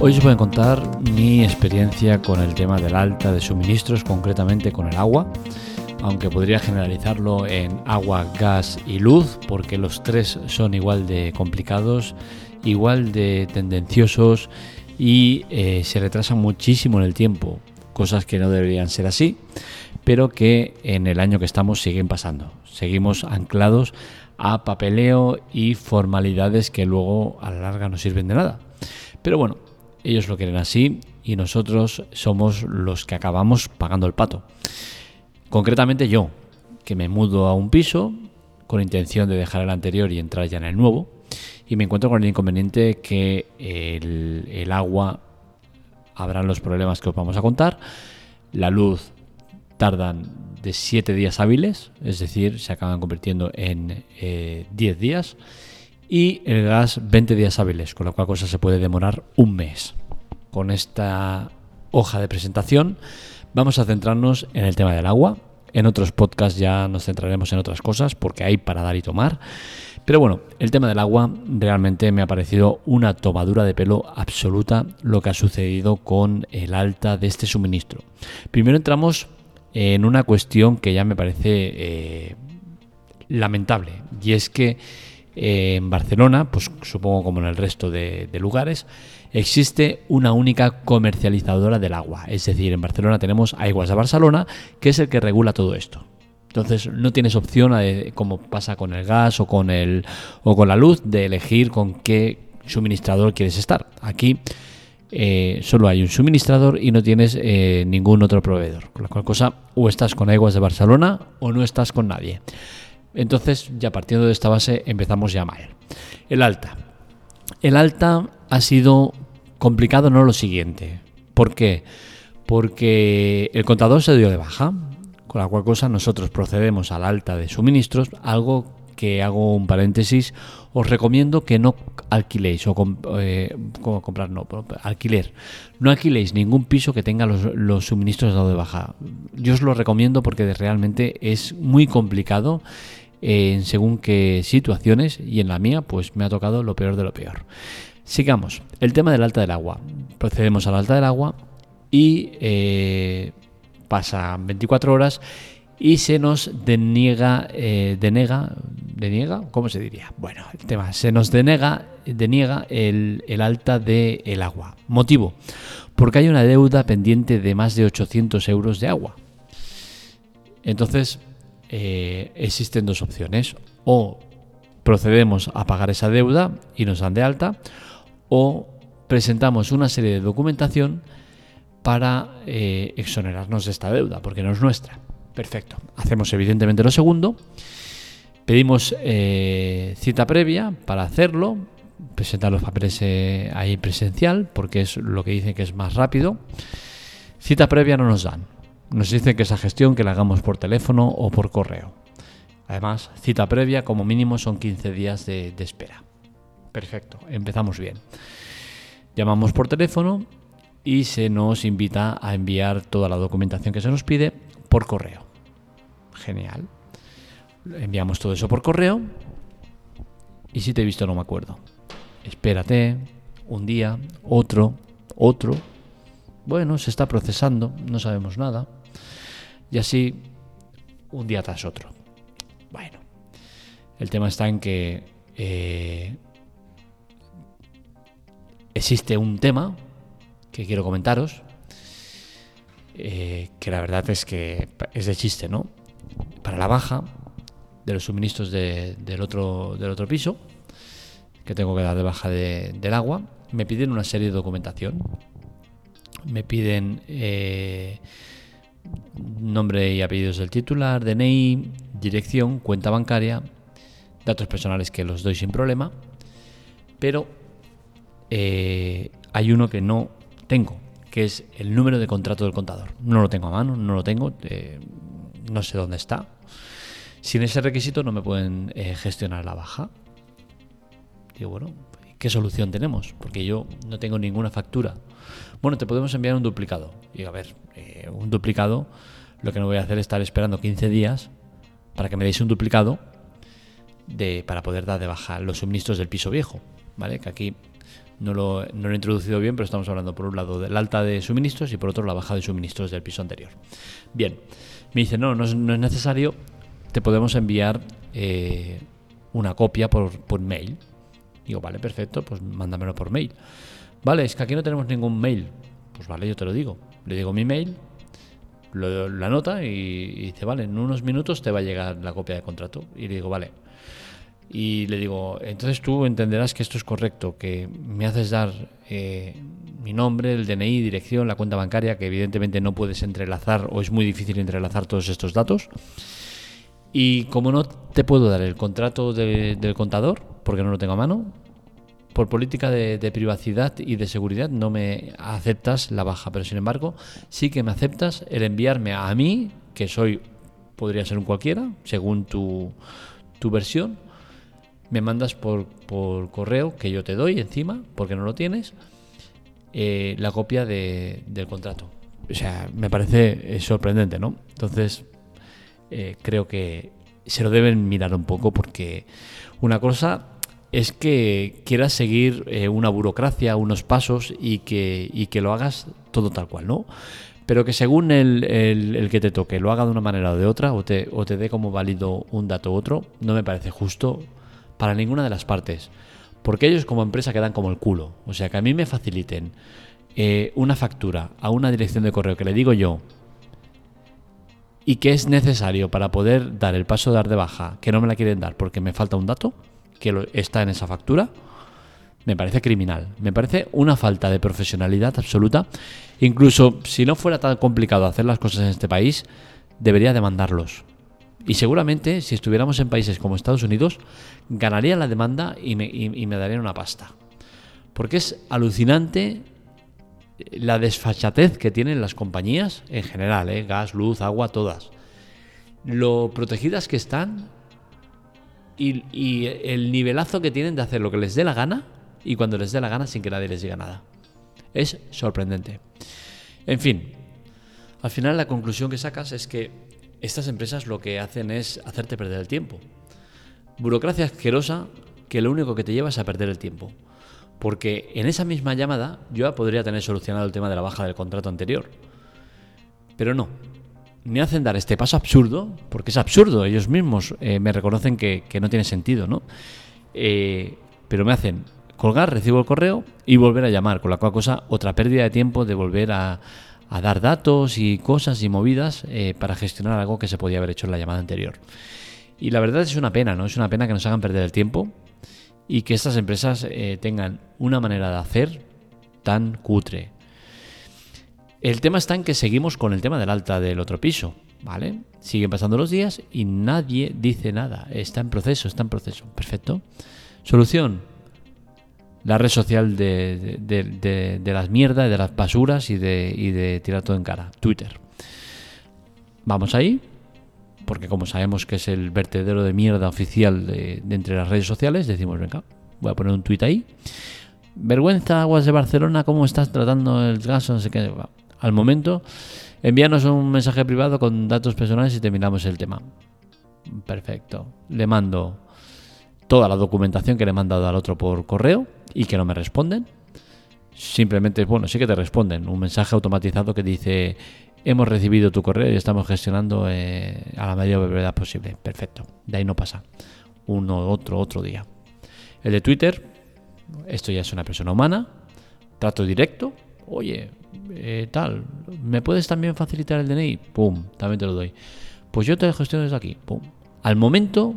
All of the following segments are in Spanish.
Hoy os voy a contar mi experiencia con el tema del alta de suministros, concretamente con el agua, aunque podría generalizarlo en agua, gas y luz, porque los tres son igual de complicados, igual de tendenciosos y eh, se retrasan muchísimo en el tiempo, cosas que no deberían ser así, pero que en el año que estamos siguen pasando. Seguimos anclados a papeleo y formalidades que luego a la larga no sirven de nada. Pero bueno, ellos lo quieren así y nosotros somos los que acabamos pagando el pato. Concretamente yo, que me mudo a un piso con intención de dejar el anterior y entrar ya en el nuevo, y me encuentro con el inconveniente que el, agua habrán los problemas que os vamos a contar, la luz tardan de 7 días hábiles, es decir, se acaban convirtiendo en 10 eh, días, y el gas 20 días hábiles, con lo cual cosa se puede demorar un mes. Con esta hoja de presentación vamos a centrarnos en el tema del agua. En otros podcasts ya nos centraremos en otras cosas porque hay para dar y tomar. Pero bueno, el tema del agua realmente me ha parecido una tomadura de pelo absoluta lo que ha sucedido con el alta de este suministro. Primero entramos en una cuestión que ya me parece eh, lamentable y es que en Barcelona, pues supongo como en el resto de, lugares, existe una única comercializadora del agua. Es decir, en Barcelona tenemos Aguas de Barcelona, que es el que regula todo esto. Entonces no tienes opción, como pasa con el gas o con, el, o con la luz, de elegir con qué suministrador quieres estar. Aquí eh, solo hay un suministrador y no tienes eh, ningún otro proveedor. Con la cual cosa, o estás con Aguas de Barcelona o no estás con nadie. Entonces, ya partiendo de esta base, empezamos ya mal. El alta. El alta ha sido complicado, no lo siguiente. ¿Por qué? Porque el contador se dio de baja, con la cual cosa nosotros procedemos al alta de suministros, algo que hago un paréntesis, os recomiendo que no alquiléis o eh, comprar, no, alquiler. No alquiléis ningún piso que tenga los, los suministros dado de baja. Yo os lo recomiendo porque realmente es muy complicado en según qué situaciones y en la mía pues me ha tocado lo peor de lo peor. Sigamos, el tema del alta del agua. Procedemos al alta del agua y eh, pasan 24 horas y se nos deniega, eh, denega, deniega, ¿cómo se diría? Bueno, el tema, se nos denega, deniega el, el alta del el agua. Motivo, porque hay una deuda pendiente de más de 800 euros de agua. Entonces, eh, existen dos opciones. O procedemos a pagar esa deuda y nos dan de alta, o presentamos una serie de documentación para eh, exonerarnos de esta deuda, porque no es nuestra. Perfecto. Hacemos evidentemente lo segundo. Pedimos eh, cita previa para hacerlo, presentar los papeles ahí presencial, porque es lo que dicen que es más rápido. Cita previa no nos dan. Nos dicen que esa gestión que la hagamos por teléfono o por correo. Además, cita previa como mínimo son 15 días de, espera. Perfecto, empezamos bien. Llamamos por teléfono y se nos invita a enviar toda la documentación que se nos pide por correo. Genial. Enviamos todo eso por correo y si te he visto no me acuerdo. Espérate un día, otro, otro. Bueno, se está procesando, no sabemos nada. Y así, un día tras otro. Bueno, el tema está en que eh, existe un tema que quiero comentaros, eh, que la verdad es que es de chiste, ¿no? Para la baja de los suministros del, otro, del otro piso, que tengo que dar de baja del agua, me piden una serie de documentación. Me piden eh, nombre y apellidos del titular, DNI, dirección, cuenta bancaria, datos personales que los doy sin problema, pero eh, hay uno que no tengo, que es el número de contrato del contador. No lo tengo a mano, no lo tengo, eh, no sé dónde está. Sin ese requisito no me pueden eh, gestionar la baja. Digo, bueno, ¿qué solución tenemos? Porque yo no tengo ninguna factura. Bueno, te podemos enviar un duplicado. Y a ver, eh, un duplicado, lo que no voy a hacer es estar esperando 15 días para que me deis un duplicado de, para poder dar de baja los suministros del piso viejo. ¿Vale? Que aquí No lo, no lo he introducido bien, pero estamos hablando por un lado del alta de suministros y por otro la baja de suministros del piso anterior. Bien, me dice, no, no es, necesario, te podemos enviar eh, una copia por, por mail. Digo, vale, perfecto, pues mándamelo por mail. Vale, es que aquí no tenemos ningún mail. Pues vale, yo te lo digo. Le digo mi mail, lo, la nota y, dice, vale, en unos minutos te va a llegar la copia de contrato. Y le digo, vale. Y le digo, entonces tú entenderás que esto es correcto, que me haces dar eh, mi nombre, el DNI, dirección, la cuenta bancaria, que evidentemente no puedes entrelazar o es muy difícil entrelazar todos estos datos. Y como no te puedo dar el contrato del contador, porque no lo tengo a mano, por política de, privacidad y de seguridad no me aceptas la baja, pero sin embargo sí que me aceptas el enviarme a mí, que soy, podría ser un cualquiera, según tu, tu versión, me mandas por, por, correo, que yo te doy encima, porque no lo tienes, eh, la copia de, del contrato. O sea, me parece eh, sorprendente, ¿no? Entonces, eh, creo que se lo deben mirar un poco porque una cosa es que quieras seguir eh, una burocracia, unos pasos y que, que lo hagas todo tal cual, ¿no? Pero que según el, que te toque lo haga de una manera o de otra, o te, o te dé como válido un dato u otro, no me parece justo para ninguna de las partes. Porque ellos como empresa quedan como el culo. O sea, que a mí me faciliten eh, una factura a una dirección de correo que le digo yo y que es necesario para poder dar el paso de dar de baja, que no me la quieren dar porque me falta un dato, que está en esa factura, me parece criminal. Me parece una falta de profesionalidad absoluta. Incluso si no fuera tan complicado hacer las cosas en este país, debería demandarlos. Y seguramente si estuviéramos en países como Estados Unidos, ganaría la demanda y me, y, darían una pasta. Porque es alucinante la desfachatez que tienen las compañías en general, ¿eh? gas, luz, agua, todas. Lo protegidas que están y, el nivelazo que tienen de hacer lo que les dé la gana y cuando les dé la gana sin que nadie les diga nada. Es sorprendente. En fin, al final la conclusión que sacas es que estas empresas lo que hacen es hacerte perder el tiempo. Burocracia asquerosa que lo único que te lleva es a perder el tiempo. Porque en esa misma llamada yo ya podría tener solucionado el tema de la baja del contrato anterior. Pero no, me hacen dar este paso absurdo, porque es absurdo, ellos mismos eh, me reconocen que, no tiene sentido, ¿no? Eh, pero me hacen colgar, recibo el correo y volver a llamar, con la cual cosa otra pérdida de tiempo de volver a, dar datos y cosas y movidas eh, para gestionar algo que se podía haber hecho en la llamada anterior. Y la verdad es una pena, ¿no? Es una pena que nos hagan perder el tiempo y que estas empresas tengan una manera de hacer tan cutre, el tema está en que seguimos con el tema del alta del otro piso, ¿vale? Siguen pasando los días y nadie dice nada. Está en proceso, está en proceso. Perfecto. Solución. La red social de, las mierdas, de las basuras y de, tirar todo en cara. Twitter. Vamos ahí, porque como sabemos que es el vertedero de mierda oficial de, entre las redes sociales, decimos, venga, voy a poner un tweet ahí. Vergüenza, Aguas de Barcelona, ¿cómo estás tratando el gas? No sé qué al momento, envíanos un mensaje privado con datos personales y terminamos el tema. Perfecto. Le mando toda la documentación que le he mandado al otro por correo y que no me responden. Simplemente, bueno, sí que te responden. Un mensaje automatizado que dice, hemos recibido tu correo y estamos gestionando eh, a la mayor brevedad posible. Perfecto. De ahí no pasa. Uno, otro, otro día. El de Twitter, esto ya es una persona humana. Trato directo. Oye, eh, tal, ¿me puedes también facilitar el DNI? Pum, también te lo doy. Pues yo te lo gestiono desde aquí. Pum. Al momento,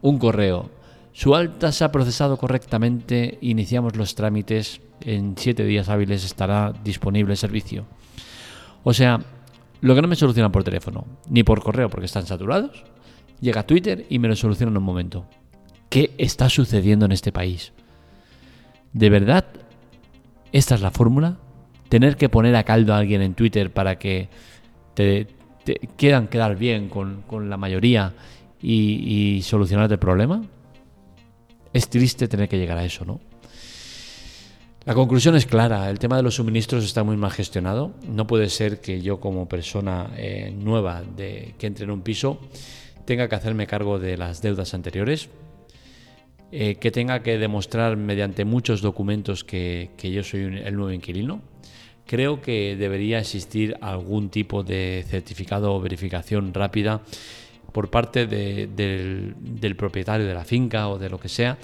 un correo. Su alta se ha procesado correctamente, iniciamos los trámites, en siete días hábiles estará disponible el servicio. O sea, lo que no me soluciona por teléfono, ni por correo porque están saturados, llega a Twitter y me lo soluciona en un momento. ¿Qué está sucediendo en este país? ¿De verdad esta es la fórmula? Tener que poner a caldo a alguien en Twitter para que te, quieran quedar bien con, la mayoría y, y solucionar el problema? Es triste tener que llegar a eso, ¿no? La conclusión es clara, el tema de los suministros está muy mal gestionado. No puede ser que yo como persona eh, nueva que entre en un piso tenga que hacerme cargo de las deudas anteriores. Eh, que tenga que demostrar mediante muchos documentos que, yo soy el nuevo inquilino. Creo que debería existir algún tipo de certificado o verificación rápida por parte del, propietario de la finca o de lo que sea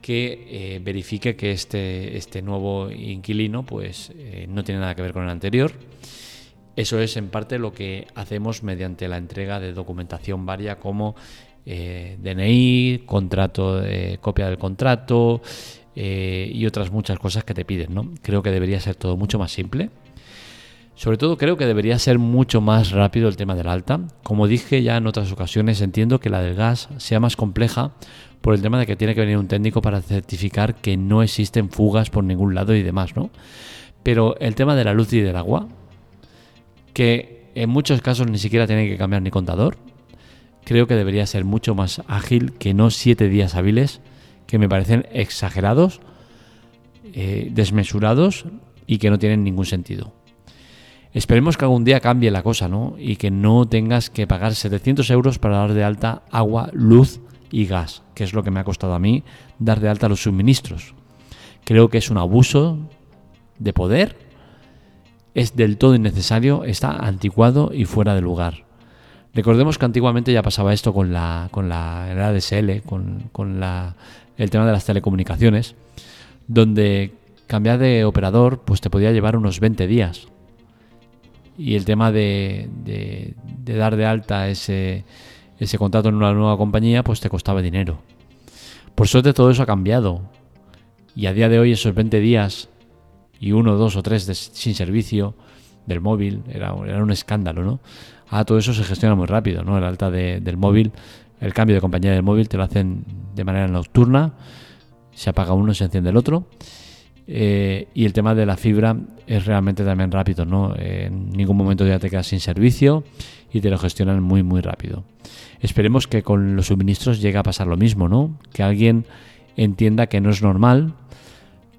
que eh, verifique que este, este nuevo inquilino pues, eh, no tiene nada que ver con el anterior. Eso es en parte lo que hacemos mediante la entrega de documentación varia como eh, DNI, contrato, copia del contrato eh, y otras muchas cosas que te piden. ¿no? Creo que debería ser todo mucho más simple. Sobre todo creo que debería ser mucho más rápido el tema del alta. Como dije ya en otras ocasiones, entiendo que la del gas sea más compleja por el tema de que tiene que venir un técnico para certificar que no existen fugas por ningún lado y demás, ¿no? Pero el tema de la luz y del agua, que en muchos casos ni siquiera tiene que cambiar ni contador, creo que debería ser mucho más ágil que no siete días hábiles, que me parecen exagerados, eh, desmesurados y que no tienen ningún sentido. Esperemos que algún día cambie la cosa, ¿no? Y que no tengas que pagar 700 euros para dar de alta agua, luz y gas, que es lo que me ha costado a mí dar de alta los suministros. Creo que es un abuso de poder, es del todo innecesario, está anticuado y fuera de lugar. Recordemos que antiguamente ya pasaba esto con la, con la, ADSL, con, con la, el tema de las telecomunicaciones, donde cambiar de operador pues te podía llevar unos 20 días. Y el tema de, de, dar de alta ese, ese contrato en una nueva compañía pues te costaba dinero. Por suerte todo eso ha cambiado. Y a día de hoy esos 20 días y uno, dos o tres sin servicio del móvil era, era un escándalo, ¿no? Ah, todo eso se gestiona muy rápido, ¿no? El alta del móvil, el cambio de compañía del móvil te lo hacen de manera nocturna, se apaga uno se enciende el otro. Eh, y el tema de la fibra es realmente también rápido, ¿no? en ningún momento ya te quedas sin servicio y te lo gestionan muy, muy rápido. Esperemos que con los suministros llegue a pasar lo mismo, ¿no? Que alguien entienda que no es normal,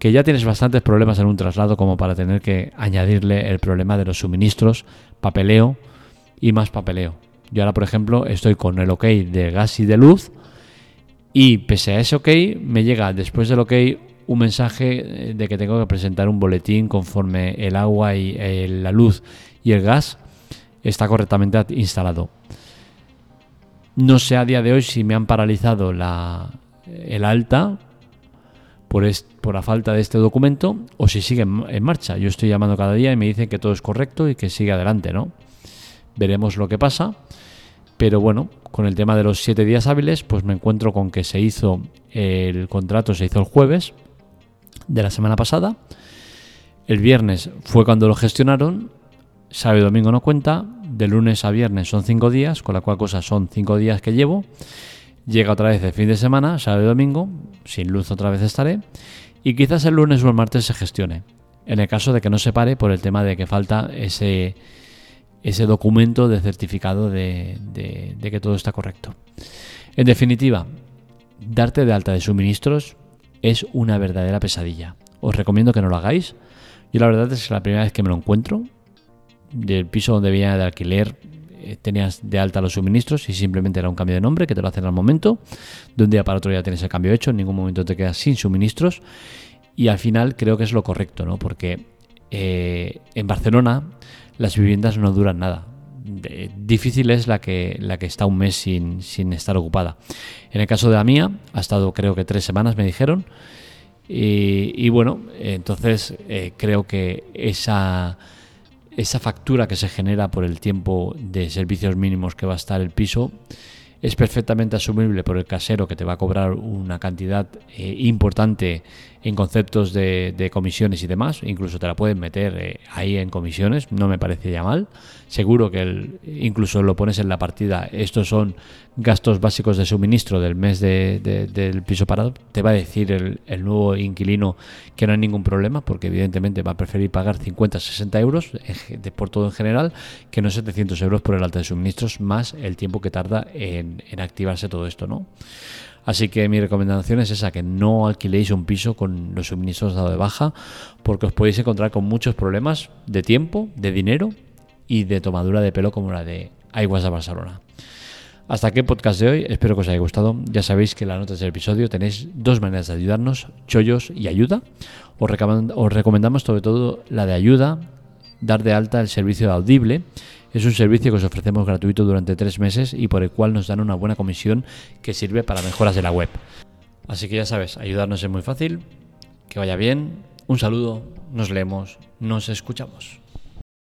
que ya tienes bastantes problemas en un traslado como para tener que añadirle el problema de los suministros, papeleo, y más papeleo. Yo ahora, por ejemplo, estoy con el OK de gas y de luz y pese a ese OK me llega después del OK un mensaje eh, de que tengo que presentar un boletín conforme el agua y eh, la luz y el gas está correctamente instalado. No sé a día de hoy si me han paralizado la, el alta por, por la falta de este documento o si sigue en, marcha. Yo estoy llamando cada día y me dicen que todo es correcto y que sigue adelante, ¿no? veremos lo que pasa. Pero bueno, con el tema de los siete días hábiles, pues me encuentro con que se hizo el contrato, se hizo el jueves de la semana pasada. El viernes fue cuando lo gestionaron. Sábado y domingo no cuenta. De lunes a viernes son cinco días, con la cual cosa son cinco días que llevo. Llega otra vez el fin de semana, sábado y domingo. Sin luz otra vez estaré. Y quizás el lunes o el martes se gestione. En el caso de que no se pare por el tema de que falta ese ese documento de certificado de, que todo está correcto. En definitiva, darte de alta de suministros es una verdadera pesadilla. Os recomiendo que no lo hagáis. Yo la verdad es que la primera vez que me lo encuentro, del piso donde venía de alquiler, eh, tenías de alta los suministros y simplemente era un cambio de nombre que te lo hacen al momento. De un día para otro ya tienes el cambio hecho, en ningún momento te quedas sin suministros. Y al final creo que es lo correcto, ¿no? Porque eh, en Barcelona las viviendas no duran nada. difícil es la que, la que está un mes sin, sin, estar ocupada. En el caso de la mía, ha estado creo que tres semanas, me dijeron. Y, bueno, entonces eh, creo que esa, esa factura que se genera por el tiempo de servicios mínimos que va a estar el piso es perfectamente asumible por el casero que te va a cobrar una cantidad eh, importante en conceptos de, comisiones y demás, incluso te la pueden meter eh, ahí en comisiones, no me parece ya mal. Seguro que incluso lo pones en la partida, estos son gastos básicos de suministro del mes del piso parado, te va a decir el, nuevo inquilino que no hay ningún problema, porque evidentemente va a preferir pagar 50, 60 euros por todo en general, que no 700 euros por el alta de suministros, más el tiempo que tarda en, en activarse todo esto, ¿no? Así que mi recomendación es esa, que no alquiléis un piso con los suministros dado de baja, porque os podéis encontrar con muchos problemas de tiempo, de dinero y de tomadura de pelo como la de Aguas de Barcelona. Hasta aquí el podcast de hoy, espero que os haya gustado. Ya sabéis que en las notas del episodio tenéis dos maneras de ayudarnos, chollos y ayuda. Os, os recomendamos sobre todo la de ayuda, dar de alta el servicio de Audible. Es un servicio que os ofrecemos gratuito durante tres meses y por el cual nos dan una buena comisión que sirve para mejoras de la web. Así que ya sabes, ayudarnos es muy fácil. Que vaya bien. Un saludo, nos leemos, nos escuchamos.